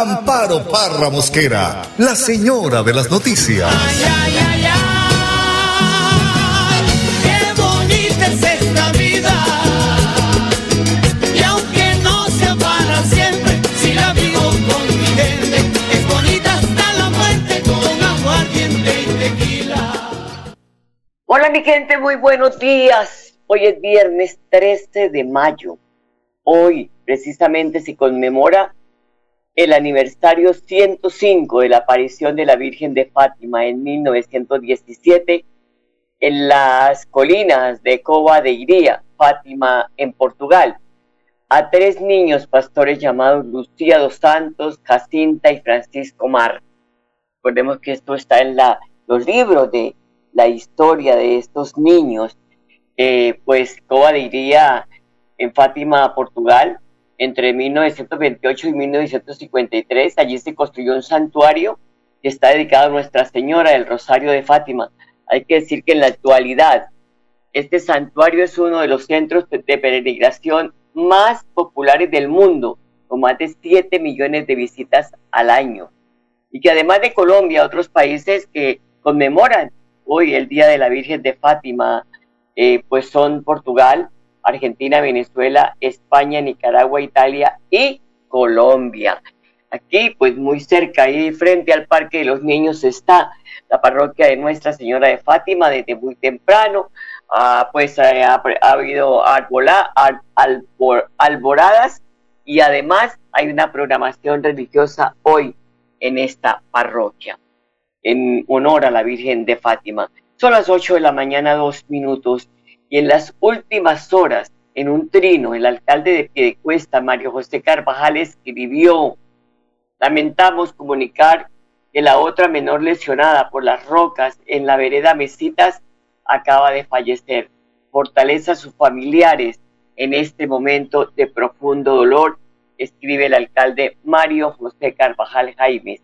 Amparo Parra Mosquera, la señora de las noticias. Ay, ay, ay, ay, qué bonita es esta vida. Y aunque no sea para siempre, si la vivo con mi gente, es bonita hasta la muerte con aguardiente y tequila. Hola mi gente, muy buenos días. Hoy es viernes 13 de mayo. Hoy precisamente se conmemora el aniversario 105 de la aparición de la Virgen de Fátima en 1917 en las colinas de Cova de Iría, Fátima, en Portugal, a tres niños pastores llamados Lucía dos Santos, Jacinta y Francisco Mar. Recordemos que esto está en la, los libros de la historia de estos niños. Eh, pues Cova de Iría en Fátima, Portugal, entre 1928 y 1953. Allí se construyó un santuario que está dedicado a Nuestra Señora del Rosario de Fátima. Hay que decir que en la actualidad este santuario es uno de los centros de peregrinación más populares del mundo, con más de 7 millones de visitas al año. Y que además de Colombia, otros países que conmemoran hoy el Día de la Virgen de Fátima, eh, pues son Portugal, Argentina, Venezuela, España, Nicaragua, Italia y Colombia. Aquí, pues muy cerca, ahí frente al Parque de los Niños está la parroquia de Nuestra Señora de Fátima desde muy temprano. Ah, pues eh, ha, ha habido alboradas y además hay una programación religiosa hoy en esta parroquia en honor a la Virgen de Fátima. Son las 8 de la mañana, dos minutos y en las últimas horas, en un trino, el alcalde de Piedecuesta, Mario José Carvajal, escribió, lamentamos comunicar que la otra menor lesionada por las rocas en la vereda Mesitas acaba de fallecer. Fortaleza a sus familiares en este momento de profundo dolor, escribe el alcalde Mario José Carvajal Jaimes,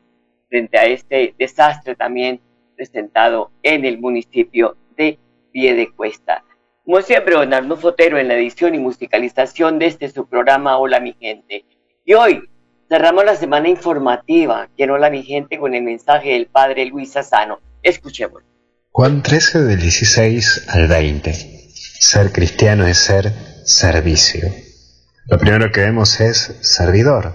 frente a este desastre también presentado en el municipio de Piedecuesta. Como siempre, Arnulfo Fotero en la edición y musicalización de este su programa Hola mi gente. Y hoy cerramos la semana informativa Quiero Hola mi gente con el mensaje del padre Luis Sassano. Escuchemos. Juan 13 del 16 al 20. Ser cristiano es ser servicio. Lo primero que vemos es servidor.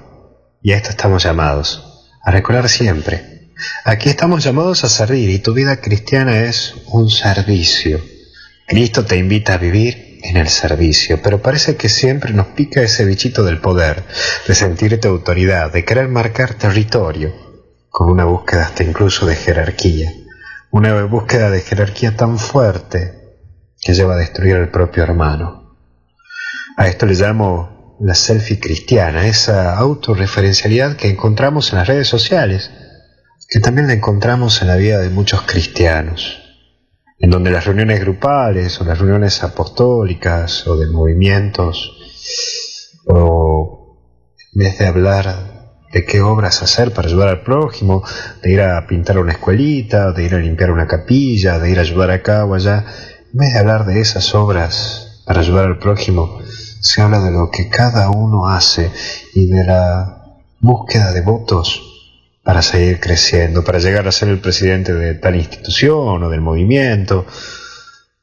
Y a esto estamos llamados. A recordar siempre. Aquí estamos llamados a servir y tu vida cristiana es un servicio. Cristo te invita a vivir en el servicio, pero parece que siempre nos pica ese bichito del poder, de sentirte autoridad, de querer marcar territorio, con una búsqueda hasta incluso de jerarquía, una búsqueda de jerarquía tan fuerte que lleva a destruir al propio hermano. A esto le llamo la selfie cristiana, esa autorreferencialidad que encontramos en las redes sociales, que también la encontramos en la vida de muchos cristianos en donde las reuniones grupales o las reuniones apostólicas o de movimientos, o en vez de hablar de qué obras hacer para ayudar al prójimo, de ir a pintar una escuelita, de ir a limpiar una capilla, de ir a ayudar acá o allá, en vez de hablar de esas obras para ayudar al prójimo, se habla de lo que cada uno hace y de la búsqueda de votos para seguir creciendo, para llegar a ser el presidente de tal institución o del movimiento.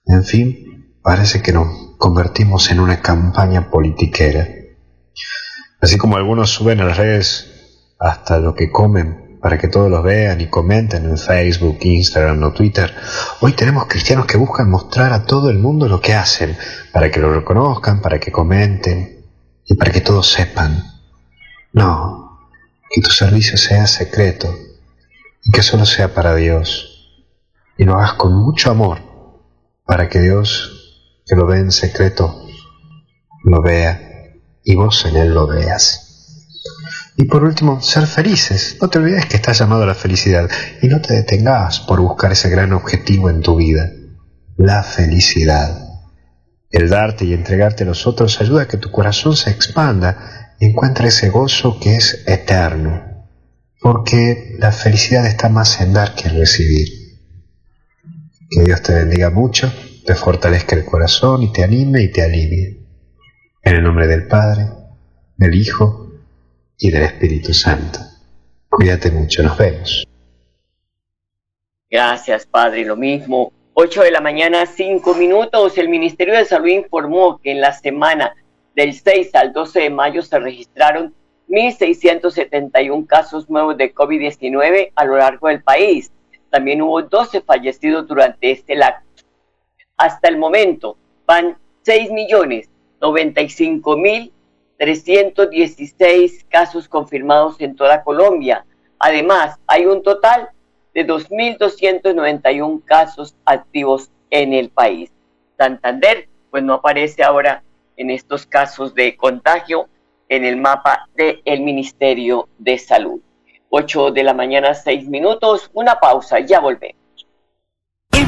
En fin, parece que nos convertimos en una campaña politiquera. Así como algunos suben a las redes hasta lo que comen para que todos los vean y comenten en Facebook, Instagram o Twitter, hoy tenemos cristianos que buscan mostrar a todo el mundo lo que hacen, para que lo reconozcan, para que comenten y para que todos sepan. No, que tu servicio sea secreto y que solo sea para Dios. Y lo hagas con mucho amor para que Dios, que lo ve en secreto, lo vea y vos en Él lo veas. Y por último, ser felices. No te olvides que estás llamado a la felicidad y no te detengas por buscar ese gran objetivo en tu vida, la felicidad. El darte y entregarte a los otros ayuda a que tu corazón se expanda y encuentre ese gozo que es eterno, porque la felicidad está más en dar que en recibir. Que Dios te bendiga mucho, te fortalezca el corazón y te anime y te alivie. En el nombre del Padre, del Hijo y del Espíritu Santo. Cuídate mucho, nos vemos. Gracias, Padre, lo mismo. 8 de la mañana, 5 minutos. El Ministerio de Salud informó que en la semana del 6 al 12 de mayo se registraron 1.671 casos nuevos de COVID-19 a lo largo del país. También hubo 12 fallecidos durante este lapso. Hasta el momento van 6 millones 95 mil 316 casos confirmados en toda Colombia. Además, hay un total de 2.291 casos activos en el país. Santander, pues no aparece ahora en estos casos de contagio en el mapa del Ministerio de Salud. 8 de la mañana, 6 minutos, una pausa, ya volvemos.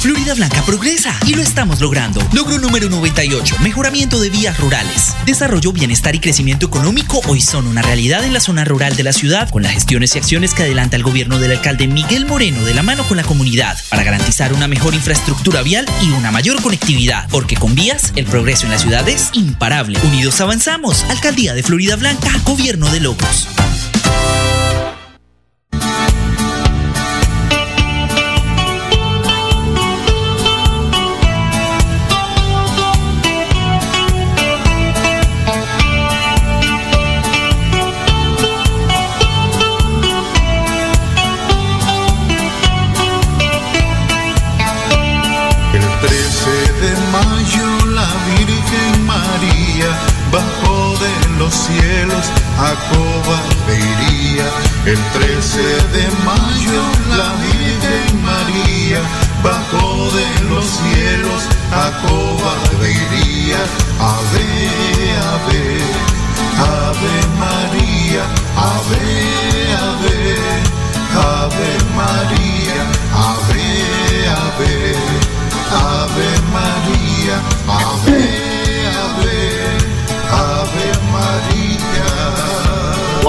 Florida Blanca progresa y lo estamos logrando. Logro número 98, mejoramiento de vías rurales. Desarrollo, bienestar y crecimiento económico hoy son una realidad en la zona rural de la ciudad con las gestiones y acciones que adelanta el gobierno del alcalde Miguel Moreno de la mano con la comunidad para garantizar una mejor infraestructura vial y una mayor conectividad. Porque con vías, el progreso en la ciudad es imparable. Unidos avanzamos. Alcaldía de Florida Blanca, gobierno de locos.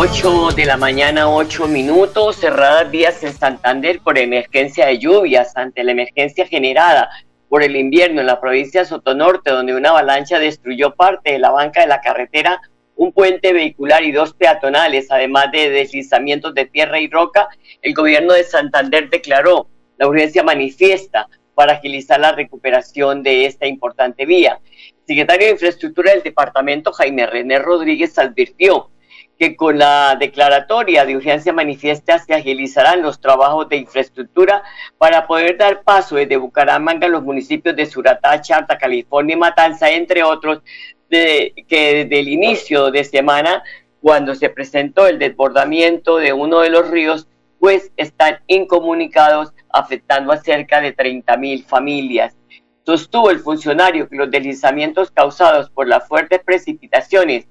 8 de la mañana, 8 minutos, cerradas vías en Santander por emergencia de lluvias ante la emergencia generada por el invierno en la provincia de Sotonorte, donde una avalancha destruyó parte de la banca de la carretera, un puente vehicular y dos peatonales, además de deslizamientos de tierra y roca, el gobierno de Santander declaró la urgencia manifiesta para agilizar la recuperación de esta importante vía. El secretario de Infraestructura del departamento, Jaime René Rodríguez, advirtió que con la declaratoria de urgencia manifiesta se agilizarán los trabajos de infraestructura para poder dar paso desde Bucaramanga a los municipios de Suratá, Charta, California y Matanza, entre otros, de, que desde el inicio de semana, cuando se presentó el desbordamiento de uno de los ríos, pues están incomunicados, afectando a cerca de 30 mil familias. Sostuvo el funcionario que los deslizamientos causados por las fuertes precipitaciones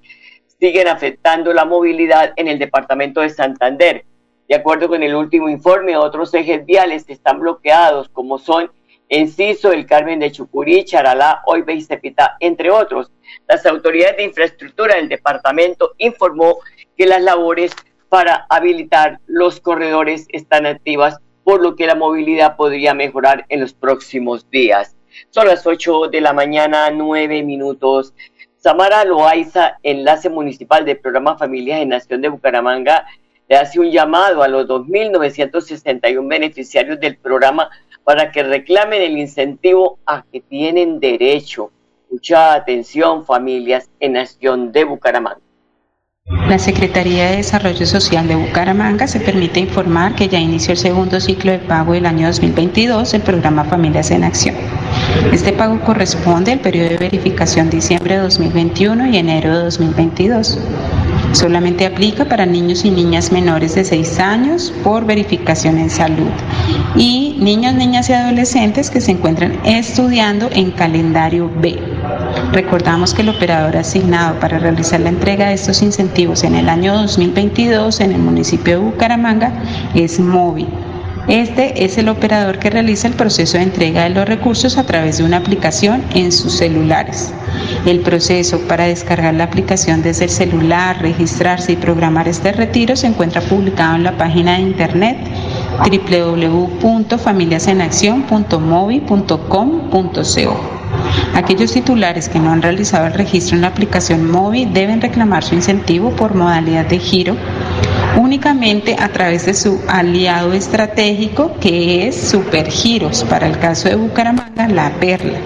siguen afectando la movilidad en el departamento de Santander. De acuerdo con el último informe, otros ejes viales están bloqueados, como son Enciso, el Carmen de Chucurí, Charalá, Oibe y Cepita, entre otros. Las autoridades de infraestructura del departamento informó que las labores para habilitar los corredores están activas, por lo que la movilidad podría mejorar en los próximos días. Son las 8 de la mañana, 9 minutos. Samara Loaiza, enlace municipal del programa Familias en Nación de Bucaramanga, le hace un llamado a los 2.961 beneficiarios del programa para que reclamen el incentivo a que tienen derecho. Mucha atención, familias en Nación de Bucaramanga. La Secretaría de Desarrollo Social de Bucaramanga se permite informar que ya inició el segundo ciclo de pago del año 2022 del programa Familias en Acción. Este pago corresponde al periodo de verificación diciembre de 2021 y enero de 2022. Solamente aplica para niños y niñas menores de 6 años por verificación en salud y niños, niñas y adolescentes que se encuentran estudiando en calendario B. Recordamos que el operador asignado para realizar la entrega de estos incentivos en el año 2022 en el municipio de Bucaramanga es MOVI. Este es el operador que realiza el proceso de entrega de los recursos a través de una aplicación en sus celulares. El proceso para descargar la aplicación desde el celular, registrarse y programar este retiro se encuentra publicado en la página de internet www.familiasenaccion.movi.com.co. Aquellos titulares que no han realizado el registro en la aplicación móvil deben reclamar su incentivo por modalidad de giro únicamente a través de su aliado estratégico que es Supergiros, para el caso de Bucaramanga, La Perla.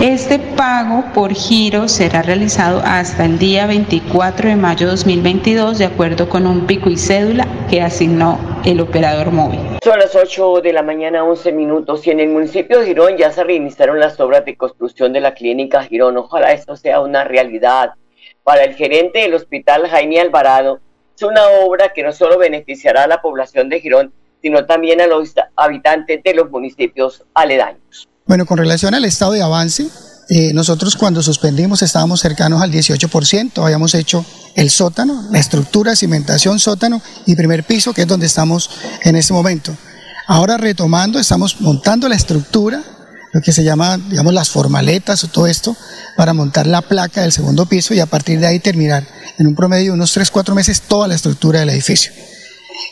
Este pago por giro será realizado hasta el día 24 de mayo de 2022 de acuerdo con un pico y cédula que asignó el operador móvil. Son las 8 de la mañana, 11 minutos, y en el municipio de Girón ya se reiniciaron las obras de construcción de la clínica Girón. Ojalá esto sea una realidad. Para el gerente del hospital, Jaime Alvarado, es una obra que no solo beneficiará a la población de Girón, sino también a los habitantes de los municipios aledaños. Bueno, con relación al estado de avance, eh, nosotros cuando suspendimos estábamos cercanos al 18%, habíamos hecho el sótano, la estructura, cimentación, sótano y primer piso, que es donde estamos en este momento. Ahora retomando, estamos montando la estructura, lo que se llama, digamos, las formaletas o todo esto, para montar la placa del segundo piso y a partir de ahí terminar en un promedio de unos 3-4 meses toda la estructura del edificio.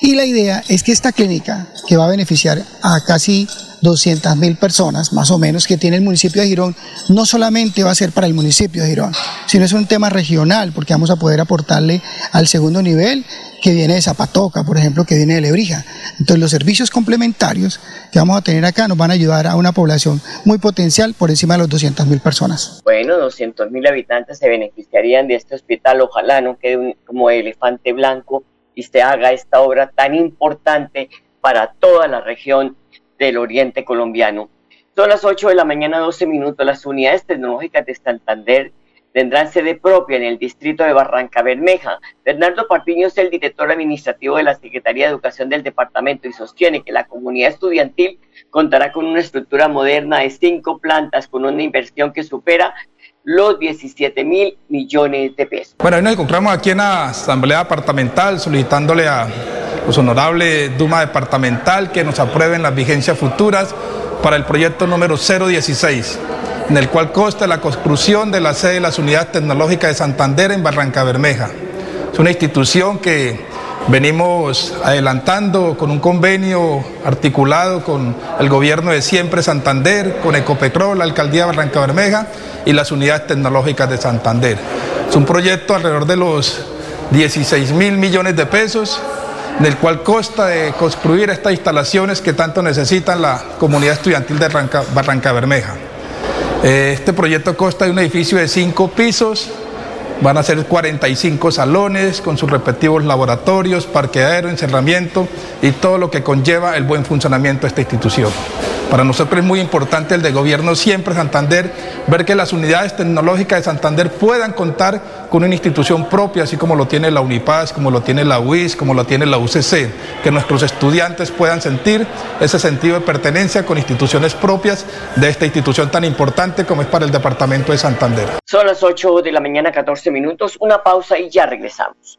Y la idea es que esta clínica, que va a beneficiar a casi 200 mil personas, más o menos, que tiene el municipio de Girón, no solamente va a ser para el municipio de Girón, sino es un tema regional, porque vamos a poder aportarle al segundo nivel que viene de Zapatoca, por ejemplo, que viene de Lebrija. Entonces los servicios complementarios que vamos a tener acá nos van a ayudar a una población muy potencial por encima de los 200 mil personas. Bueno, 200 mil habitantes se beneficiarían de este hospital, ojalá no quede como elefante blanco y se haga esta obra tan importante para toda la región del oriente colombiano. Son las 8 de la mañana, 12 minutos. Las unidades tecnológicas de Santander tendrán sede propia en el distrito de Barranca Bermeja. Bernardo Partiño es el director administrativo de la Secretaría de Educación del departamento y sostiene que la comunidad estudiantil contará con una estructura moderna de cinco plantas con una inversión que supera los 17 mil millones de pesos. Bueno, hoy nos encontramos aquí en la Asamblea Departamental solicitándole a los honorables Duma Departamental que nos aprueben las vigencias futuras para el proyecto número 016, en el cual consta la construcción de la sede de las unidades tecnológicas de Santander en Barranca Bermeja. Es una institución que venimos adelantando con un convenio articulado con el gobierno de siempre Santander, con Ecopetrol, la alcaldía de Barranca Bermeja y las unidades tecnológicas de Santander. Es un proyecto alrededor de los 16 mil millones de pesos, del cual consta de construir estas instalaciones que tanto necesitan la comunidad estudiantil de Barranca, Bermeja. Eh, este proyecto consta de un edificio de cinco pisos, van a ser 45 salones con sus respectivos laboratorios, parqueadero, encerramiento y todo lo que conlleva el buen funcionamiento de esta institución. Para nosotros es muy importante el de gobierno siempre Santander, ver que las unidades tecnológicas de Santander puedan contar con una institución propia, así como lo tiene la UNIPAS, como lo tiene la UIS, como lo tiene la UCC, que nuestros estudiantes puedan sentir ese sentido de pertenencia con instituciones propias de esta institución tan importante como es para el departamento de Santander. Son las 8 de la mañana, 14 minutos, una pausa y ya regresamos.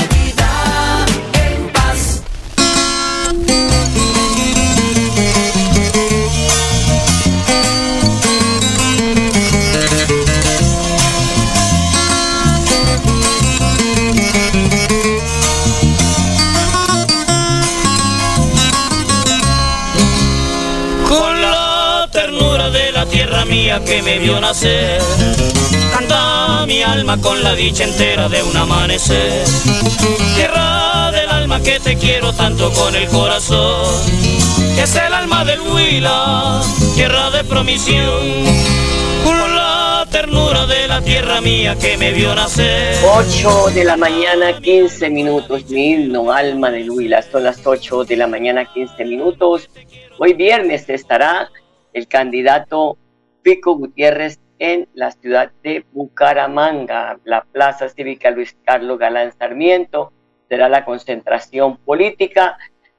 que me vio nacer. Canta mi alma con la dicha entera de un amanecer. Tierra del alma que te quiero tanto con el corazón. Es el alma del Huila, tierra de promisión. Ternura de la tierra mía que me vio nacer. 8 de la mañana, 15 minutos. Mi himno, alma del Huila. Son las 8 de la mañana, 15 minutos. Hoy viernes estará el candidato Pico Gutiérrez en la ciudad de Bucaramanga, la Plaza Cívica Luis Carlos Galán Sarmiento. Será la concentración política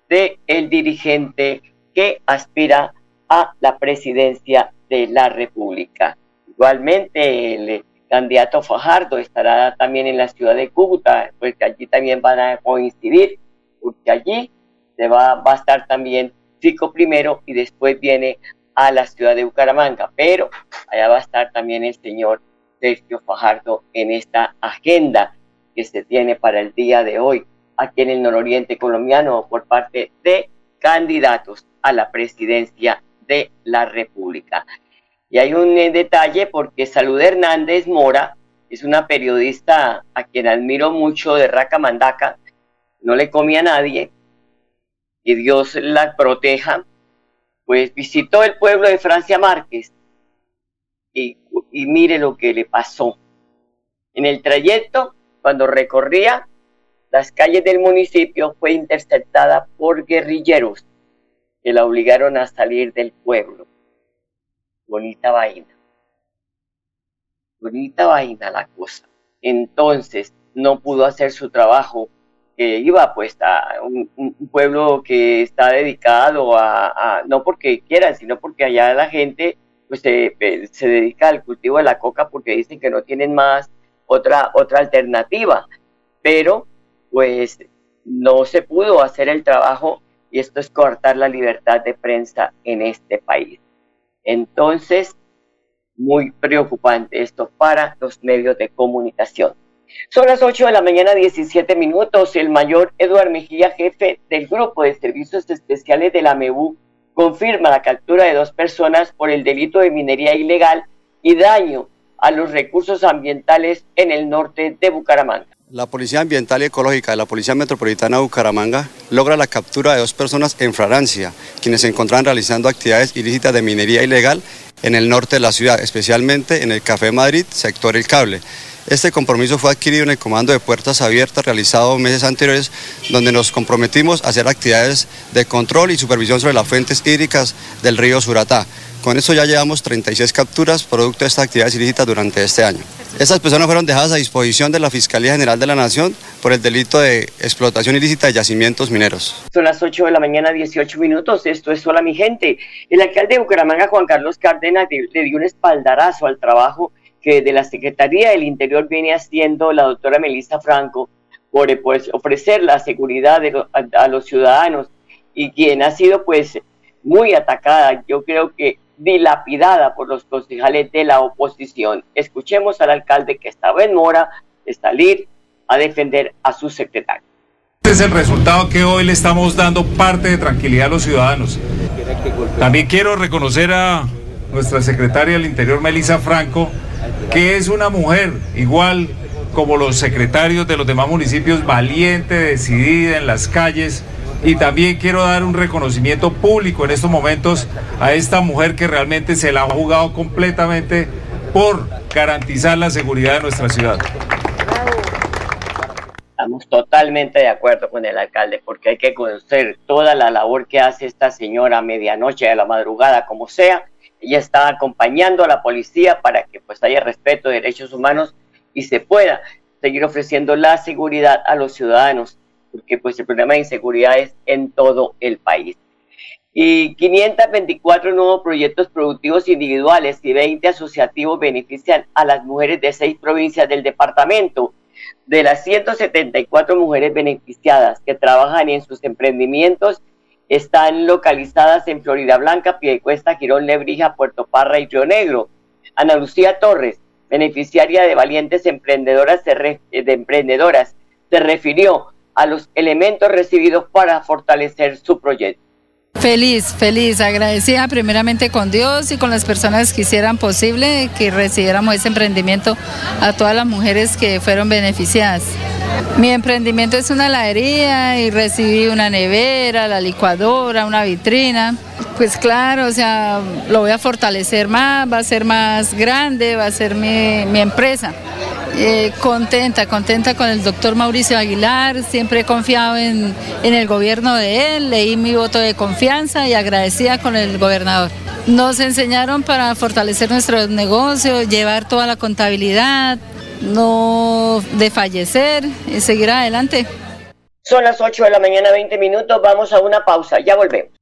de dirigente que aspira a la presidencia de la República. Igualmente, el candidato Fajardo estará también en la ciudad de Cúcuta, pues que allí también van a coincidir, porque allí se va, a estar también Fico primero y después viene a la ciudad de Bucaramanga, pero allá va a estar también el señor Sergio Fajardo en esta agenda que se tiene para el día de hoy aquí en el nororiente colombiano por parte de candidatos a la presidencia de la República. Y hay un eh, detalle porque Salud Hernández Mora es una periodista a quien admiro mucho de Raca Mandaca, no le comía a nadie, y Dios la proteja, pues visitó el pueblo de Francia Márquez y, y mire lo que le pasó. En el trayecto, cuando recorría las calles del municipio, fue interceptada por guerrilleros que la obligaron a salir del pueblo. Bonita vaina. Bonita vaina la cosa. Entonces, no pudo hacer su trabajo que iba pues a un, un pueblo que está dedicado a, a, no porque quieran, sino porque allá la gente pues se, se, dedica al cultivo de la coca porque dicen que no tienen más otra, otra alternativa. Pero pues no se pudo hacer el trabajo y esto es cortar la libertad de prensa en este país. Entonces, muy preocupante esto para los medios de comunicación. Son las 8 de la mañana, 17 minutos. El mayor Eduard Mejía, jefe del Grupo de Servicios Especiales de la MEU, confirma la captura de dos personas por el delito de minería ilegal y daño a los recursos ambientales en el norte de Bucaramanga. La Policía Ambiental y Ecológica de la Policía Metropolitana de Bucaramanga logra la captura de dos personas en Francia, quienes se encontraban realizando actividades ilícitas de minería ilegal en el norte de la ciudad, especialmente en el Café Madrid, sector El Cable. Este compromiso fue adquirido en el Comando de Puertas Abiertas realizado meses anteriores, donde nos comprometimos a hacer actividades de control y supervisión sobre las fuentes hídricas del río Suratá. Con eso ya llevamos 36 capturas producto de estas actividades ilícitas durante este año. Estas personas fueron dejadas a disposición de la Fiscalía General de la Nación por el delito de explotación ilícita de yacimientos mineros. Son las 8 de la mañana, 18 minutos. Esto es Hola mi gente. El alcalde de Bucaramanga, Juan Carlos Cárdenas, le dio un espaldarazo al trabajo que de la Secretaría del Interior viene haciendo la doctora Melissa Franco por pues, ofrecer la seguridad de a, a los ciudadanos y quien ha sido pues muy atacada. Yo creo que dilapidada por los concejales de la oposición. Escuchemos al alcalde que estaba en mora de salir a defender a su secretario. Este es el resultado que hoy le estamos dando parte de tranquilidad a los ciudadanos. También quiero reconocer a nuestra secretaria del Interior, Melissa Franco, que es una mujer igual como los secretarios de los demás municipios, valiente, decidida en las calles, y también quiero dar un reconocimiento público en estos momentos a esta mujer que realmente se la ha jugado completamente por garantizar la seguridad de nuestra ciudad. Estamos totalmente de acuerdo con el alcalde porque hay que conocer toda la labor que hace esta señora a medianoche, a la madrugada, como sea. Ella está acompañando a la policía para que pues haya respeto de derechos humanos y se pueda seguir ofreciendo la seguridad a los ciudadanos porque pues el problema de inseguridad es en todo el país. Y 524 nuevos proyectos productivos individuales y 20 asociativos benefician a las mujeres de seis provincias del departamento. De las 174 mujeres beneficiadas que trabajan en sus emprendimientos, están localizadas en Florida Blanca, Piedecuesta, Girón, Lebrija, Puerto Parra y Río Negro. Ana Lucía Torres, beneficiaria de Valientes Emprendedoras, de Emprendedoras, se refirió a los elementos recibidos para fortalecer su proyecto. Feliz, feliz, agradecida primeramente con Dios y con las personas que hicieran posible que recibiéramos ese emprendimiento a todas las mujeres que fueron beneficiadas. Mi emprendimiento es una heladería y recibí una nevera, la licuadora, una vitrina. Pues claro, o sea, lo voy a fortalecer más, va a ser más grande, va a ser mi, mi empresa. Eh, contenta, contenta con el doctor Mauricio Aguilar, siempre he confiado en, en el gobierno de él, leí mi voto de confianza y agradecida con el gobernador. Nos enseñaron para fortalecer nuestro negocio, llevar toda la contabilidad, no desfallecer y seguir adelante. Son las 8 de la mañana, 20 minutos, vamos a una pausa, ya volvemos.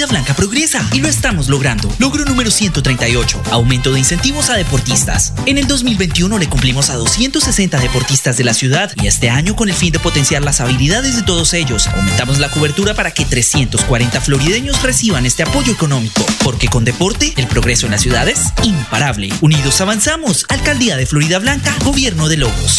Florida Blanca progresa y lo estamos logrando. Logro número 138, aumento de incentivos a deportistas. En el 2021 le cumplimos a 260 deportistas de la ciudad y este año con el fin de potenciar las habilidades de todos ellos, aumentamos la cobertura para que 340 florideños reciban este apoyo económico. Porque con deporte, el progreso en la ciudad es imparable. Unidos avanzamos. Alcaldía de Florida Blanca, Gobierno de Logos.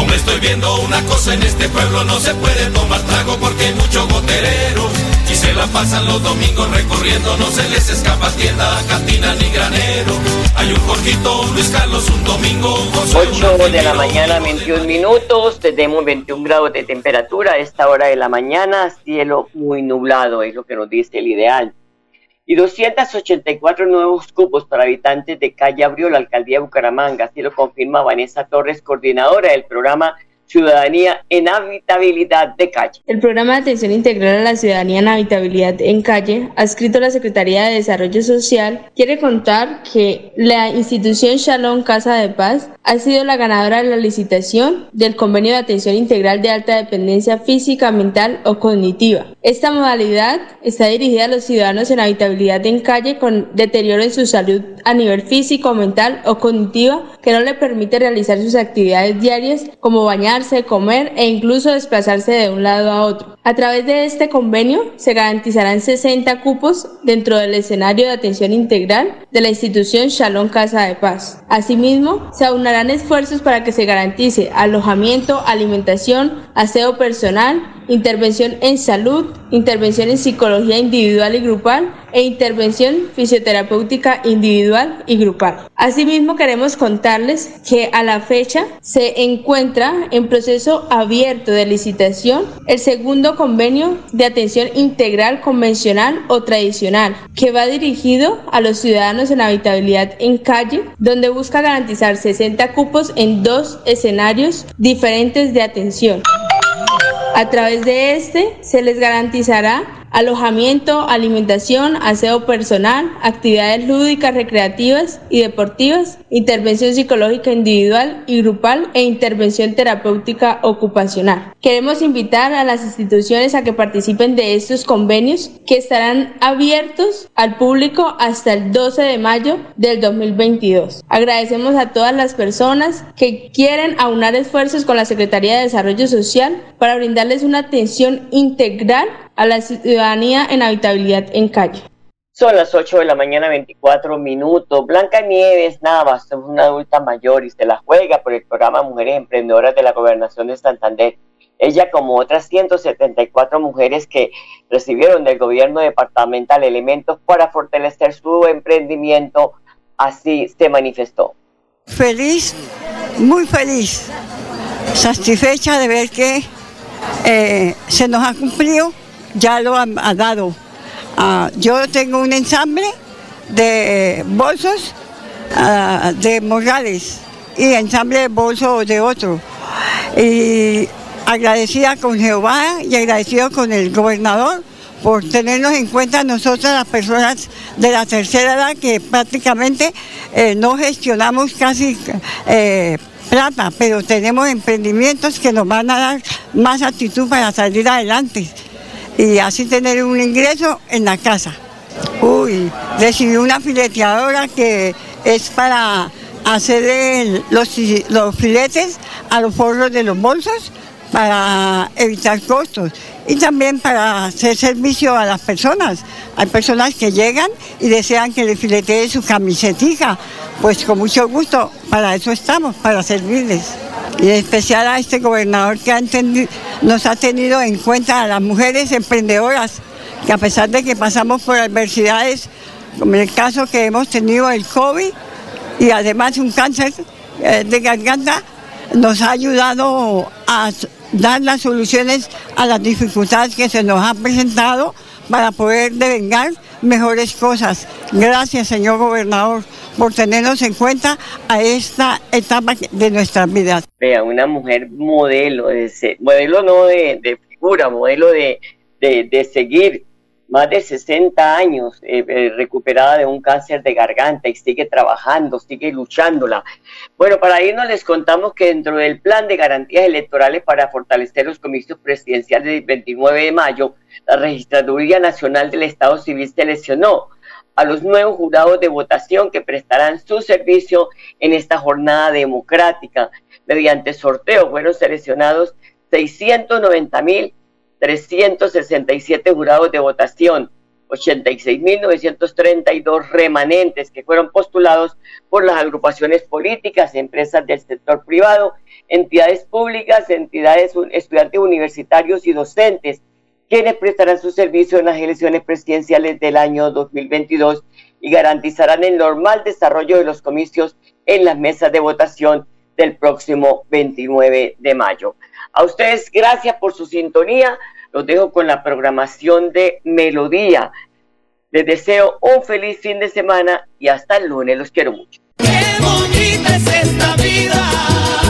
Como estoy viendo una cosa en este pueblo no se puede tomar trago porque hay mucho goterero. Y se la pasan los domingos recorriendo no se les escapa tienda, cantina ni granero. Hay un Jorgito, un Luis Carlos, un domingo un José, un 8 de la mañana, 21 minutos, tenemos 21 grados de temperatura a esta hora de la mañana, cielo muy nublado, es lo que nos dice el ideal. Y 284 nuevos cupos para habitantes de Calle abrió la alcaldía de Bucaramanga, así lo confirma Vanessa Torres, coordinadora del programa Ciudadanía en Habitabilidad de Calle. El programa de atención integral a la ciudadanía en habitabilidad en calle, adscrito a la Secretaría de Desarrollo Social, quiere contar que la institución Shalom Casa de Paz ha sido la ganadora de la licitación del convenio de atención integral de alta dependencia física, mental o cognitiva. Esta modalidad está dirigida a los ciudadanos en habitabilidad en calle con deterioro en su salud a nivel físico, mental o cognitiva que no le permite realizar sus actividades diarias como bañarse, comer e incluso desplazarse de un lado a otro. A través de este convenio se garantizarán 60 cupos dentro del escenario de atención integral de la institución Shalom Casa de Paz. Asimismo, se aunarán esfuerzos para que se garantice alojamiento, alimentación, aseo personal, intervención en salud, intervención en psicología individual y grupal e intervención fisioterapéutica individual y grupal. Asimismo, queremos contarles que a la fecha se encuentra en proceso abierto de licitación el segundo convenio de atención integral convencional o tradicional, que va dirigido a los ciudadanos en habitabilidad en calle, donde busca garantizar 60 cupos en dos escenarios diferentes de atención. A través de este se les garantizará alojamiento, alimentación, aseo personal, actividades lúdicas, recreativas y deportivas, intervención psicológica individual y grupal e intervención terapéutica ocupacional. Queremos invitar a las instituciones a que participen de estos convenios que estarán abiertos al público hasta el 12 de mayo del 2022. Agradecemos a todas las personas que quieren aunar esfuerzos con la Secretaría de Desarrollo Social para brindarles una atención integral a la ciudadanía en habitabilidad en calle. Son las 8 de la mañana, 24 minutos. Blanca Nieves Navas es una adulta mayor y se la juega por el programa Mujeres Emprendedoras de la Gobernación de Santander. Ella, como otras 174 mujeres que recibieron del gobierno departamental elementos para fortalecer su emprendimiento, así se manifestó. Feliz, muy feliz, satisfecha de ver que eh, se nos ha cumplido, ya lo ha, ha dado. Ah, yo tengo un ensamble de bolsos ah, de Morales y ensamble de bolsos de otro. Y agradecida con Jehová y agradecido con el gobernador por tenernos en cuenta nosotras las personas de la tercera edad que prácticamente eh, no gestionamos casi eh, plata, pero tenemos emprendimientos que nos van a dar más actitud para salir adelante y así tener un ingreso en la casa. Uy, recibí una fileteadora que es para hacer los, los filetes a los forros de los bolsos para evitar costos y también para hacer servicio a las personas. Hay personas que llegan y desean que le filetee su camisetija, pues con mucho gusto, para eso estamos, para servirles. Y en especial a este gobernador que ha nos ha tenido en cuenta a las mujeres emprendedoras, que a pesar de que pasamos por adversidades, como en el caso que hemos tenido el COVID y además un cáncer eh, de garganta, nos ha ayudado a dar las soluciones a las dificultades que se nos han presentado para poder devengar mejores cosas. Gracias, señor gobernador, por tenernos en cuenta a esta etapa de nuestras vidas. Vea, una mujer modelo, modelo no de, de figura, modelo de, de, de seguir, más de 60 años eh, eh, recuperada de un cáncer de garganta y sigue trabajando, sigue luchándola. Bueno, para irnos les contamos que dentro del plan de garantías electorales para fortalecer los comicios presidenciales del 29 de mayo, la Registraduría Nacional del Estado Civil seleccionó a los nuevos jurados de votación que prestarán su servicio en esta jornada democrática. Mediante sorteo fueron seleccionados 690.367 jurados de votación, 86.932 remanentes que fueron postulados por las agrupaciones políticas, empresas del sector privado, entidades públicas, entidades estudiantes universitarios y docentes, quienes prestarán su servicio en las elecciones presidenciales del año 2022 y garantizarán el normal desarrollo de los comicios en las mesas de votación del próximo 29 de mayo. A ustedes, gracias por su sintonía. Los dejo con la programación de Melodía. Les deseo un feliz fin de semana y hasta el lunes. Los quiero mucho. bonita es esta vida.